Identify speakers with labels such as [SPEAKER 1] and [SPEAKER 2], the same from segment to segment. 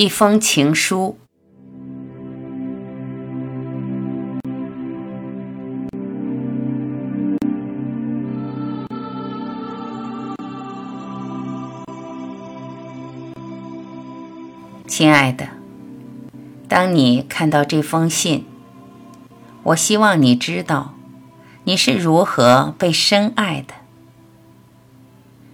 [SPEAKER 1] 一封情书，亲爱的，当你看到这封信，我希望你知道你是如何被深爱的。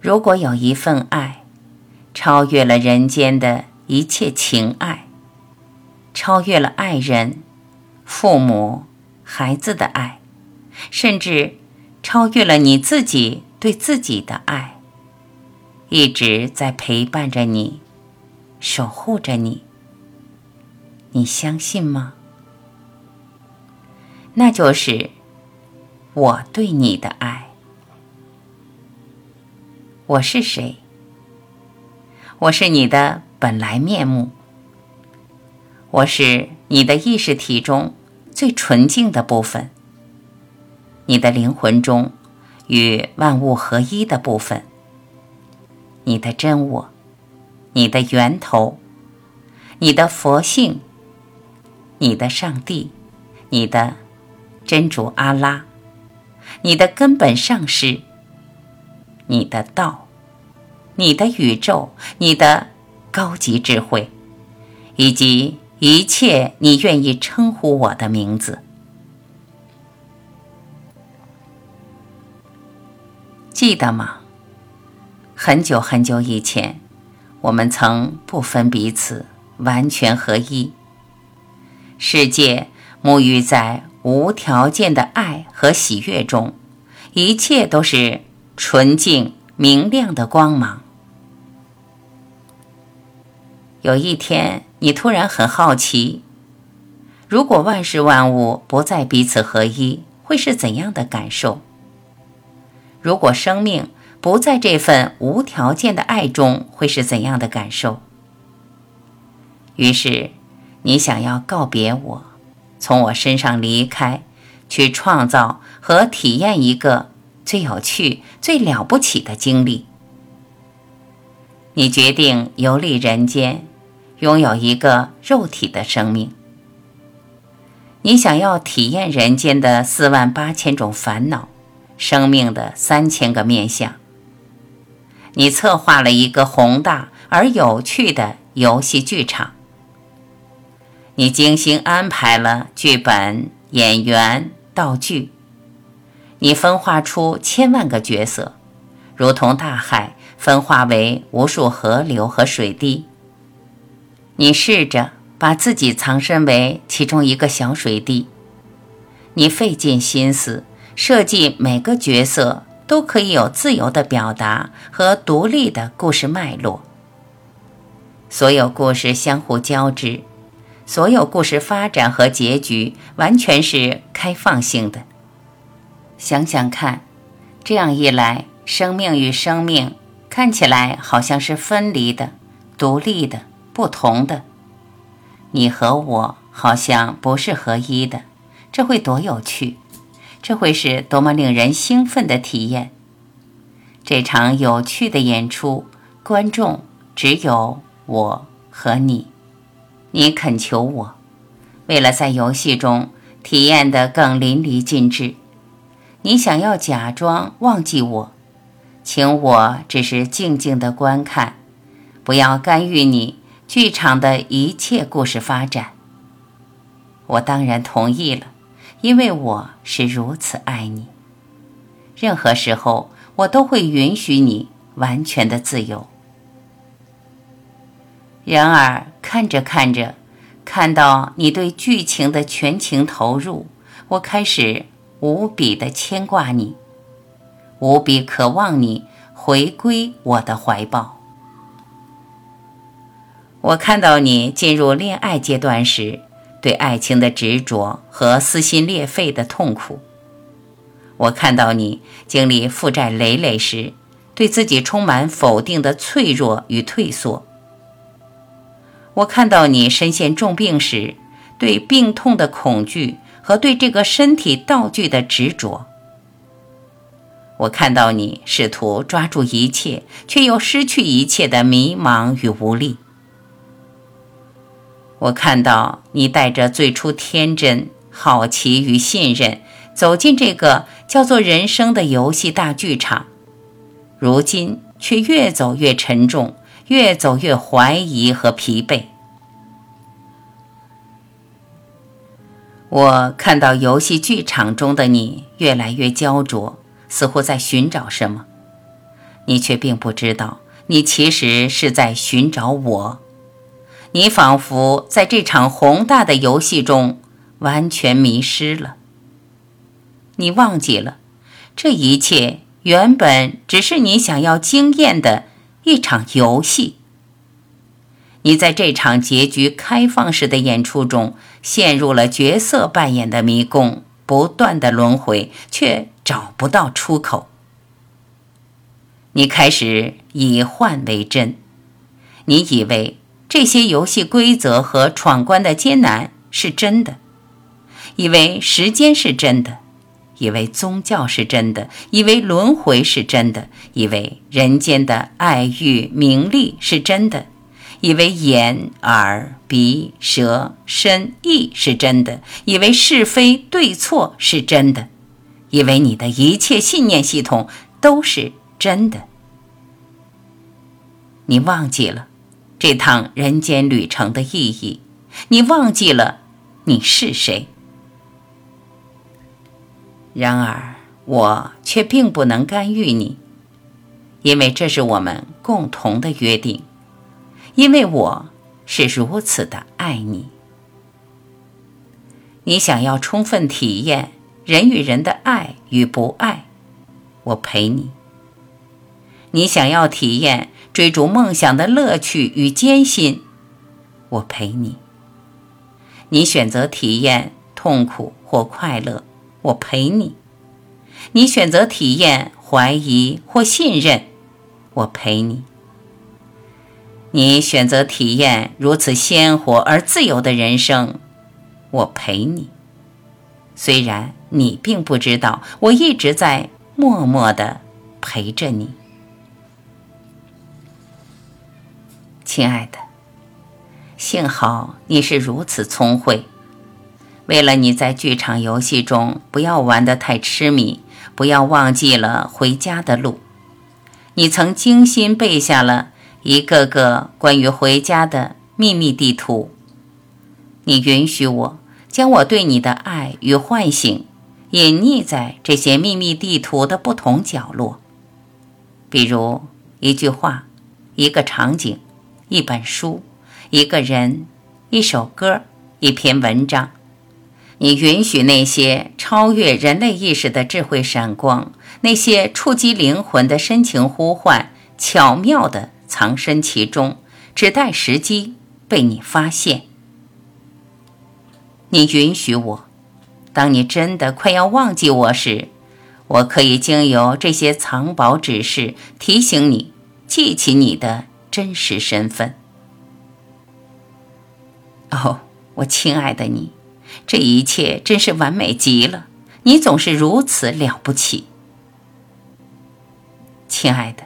[SPEAKER 1] 如果有一份爱，超越了人间的。一切情爱，超越了爱人、父母、孩子的爱，甚至超越了你自己对自己的爱，一直在陪伴着你，守护着你。你相信吗？那就是我对你的爱。我是谁？我是你的。本来面目，我是你的意识体中最纯净的部分，你的灵魂中与万物合一的部分，你的真我，你的源头，你的佛性，你的上帝，你的真主阿拉，你的根本上师，你的道，你的宇宙，你的。高级智慧，以及一切你愿意称呼我的名字，记得吗？很久很久以前，我们曾不分彼此，完全合一。世界沐浴在无条件的爱和喜悦中，一切都是纯净明亮的光芒。有一天，你突然很好奇：如果万事万物不再彼此合一，会是怎样的感受？如果生命不在这份无条件的爱中，会是怎样的感受？于是，你想要告别我，从我身上离开，去创造和体验一个最有趣、最了不起的经历。你决定游历人间。拥有一个肉体的生命，你想要体验人间的四万八千种烦恼，生命的三千个面相。你策划了一个宏大而有趣的游戏剧场，你精心安排了剧本、演员、道具，你分化出千万个角色，如同大海分化为无数河流和水滴。你试着把自己藏身为其中一个小水滴，你费尽心思设计每个角色都可以有自由的表达和独立的故事脉络。所有故事相互交织，所有故事发展和结局完全是开放性的。想想看，这样一来，生命与生命看起来好像是分离的、独立的。不同的，你和我好像不是合一的，这会多有趣！这会是多么令人兴奋的体验！这场有趣的演出，观众只有我和你。你恳求我，为了在游戏中体验得更淋漓尽致，你想要假装忘记我，请我只是静静的观看，不要干预你。剧场的一切故事发展，我当然同意了，因为我是如此爱你。任何时候，我都会允许你完全的自由。然而，看着看着，看到你对剧情的全情投入，我开始无比的牵挂你，无比渴望你回归我的怀抱。我看到你进入恋爱阶段时，对爱情的执着和撕心裂肺的痛苦；我看到你经历负债累累时，对自己充满否定的脆弱与退缩；我看到你身陷重病时，对病痛的恐惧和对这个身体道具的执着；我看到你试图抓住一切却又失去一切的迷茫与无力。我看到你带着最初天真、好奇与信任走进这个叫做人生的游戏大剧场，如今却越走越沉重，越走越怀疑和疲惫。我看到游戏剧场中的你越来越焦灼，似乎在寻找什么，你却并不知道，你其实是在寻找我。你仿佛在这场宏大的游戏中完全迷失了。你忘记了，这一切原本只是你想要经验的一场游戏。你在这场结局开放式的演出中陷入了角色扮演的迷宫，不断的轮回，却找不到出口。你开始以幻为真，你以为。这些游戏规则和闯关的艰难是真的，以为时间是真的，以为宗教是真的，以为轮回是真的，以为人间的爱欲名利是真的，以为眼耳鼻舌身意是真的，以为是非对错是真的，以为你的一切信念系统都是真的，你忘记了。这趟人间旅程的意义，你忘记了你是谁。然而，我却并不能干预你，因为这是我们共同的约定，因为我是如此的爱你。你想要充分体验人与人的爱与不爱，我陪你。你想要体验。追逐梦想的乐趣与艰辛，我陪你。你选择体验痛苦或快乐，我陪你。你选择体验怀疑或信任，我陪你。你选择体验如此鲜活而自由的人生，我陪你。虽然你并不知道，我一直在默默的陪着你。亲爱的，幸好你是如此聪慧。为了你在剧场游戏中不要玩得太痴迷，不要忘记了回家的路，你曾精心背下了一个个关于回家的秘密地图。你允许我将我对你的爱与唤醒隐匿在这些秘密地图的不同角落，比如一句话，一个场景。一本书，一个人，一首歌，一篇文章。你允许那些超越人类意识的智慧闪光，那些触及灵魂的深情呼唤，巧妙地藏身其中，只待时机被你发现。你允许我，当你真的快要忘记我时，我可以经由这些藏宝指示提醒你，记起你的。真实身份。哦，我亲爱的你，这一切真是完美极了。你总是如此了不起，亲爱的，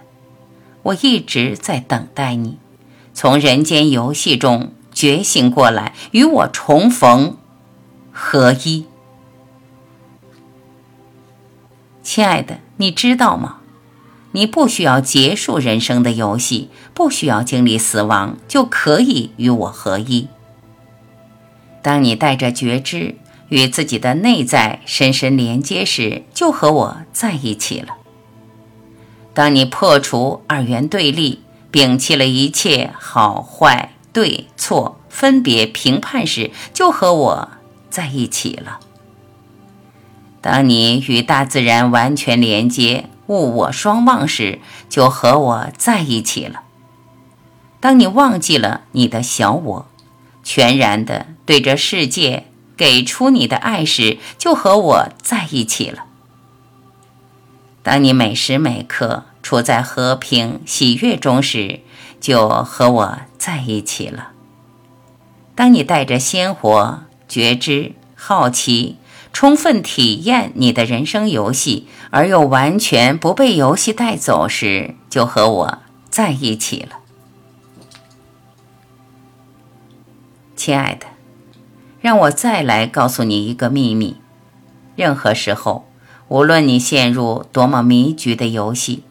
[SPEAKER 1] 我一直在等待你从人间游戏中觉醒过来，与我重逢，合一。亲爱的，你知道吗？你不需要结束人生的游戏，不需要经历死亡，就可以与我合一。当你带着觉知与自己的内在深深连接时，就和我在一起了。当你破除二元对立，摒弃了一切好坏、对错、分别评判时，就和我在一起了。当你与大自然完全连接。物我双忘时，就和我在一起了。当你忘记了你的小我，全然的对着世界给出你的爱时，就和我在一起了。当你每时每刻处在和平喜悦中时，就和我在一起了。当你带着鲜活觉知、好奇。充分体验你的人生游戏，而又完全不被游戏带走时，就和我在一起了，亲爱的，让我再来告诉你一个秘密：任何时候，无论你陷入多么迷局的游戏，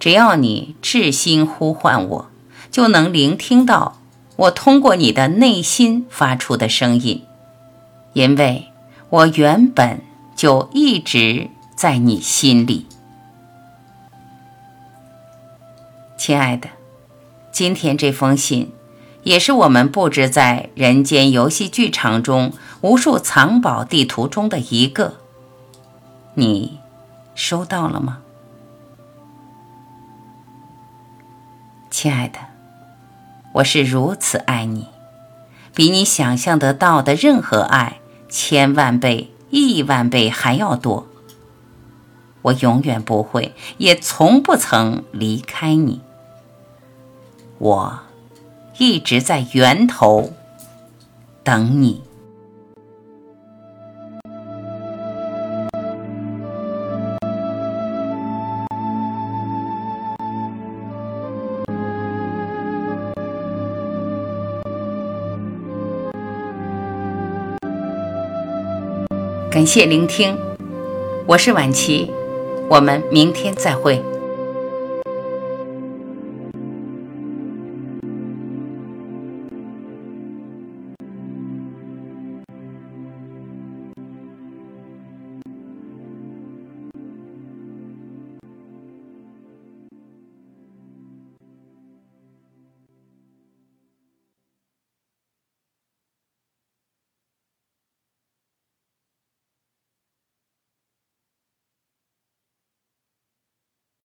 [SPEAKER 1] 只要你至心呼唤我，就能聆听到我通过你的内心发出的声音，因为我原本就一直在你心里。亲爱的，今天这封信。也是我们布置在人间游戏剧场中无数藏宝地图中的一个，你收到了吗，亲爱的？我是如此爱你，比你想象得到的任何爱千万倍、亿万倍还要多。我永远不会，也从不曾离开你。我。一直在源头等你。感谢聆听，我是婉琪，我们明天再会。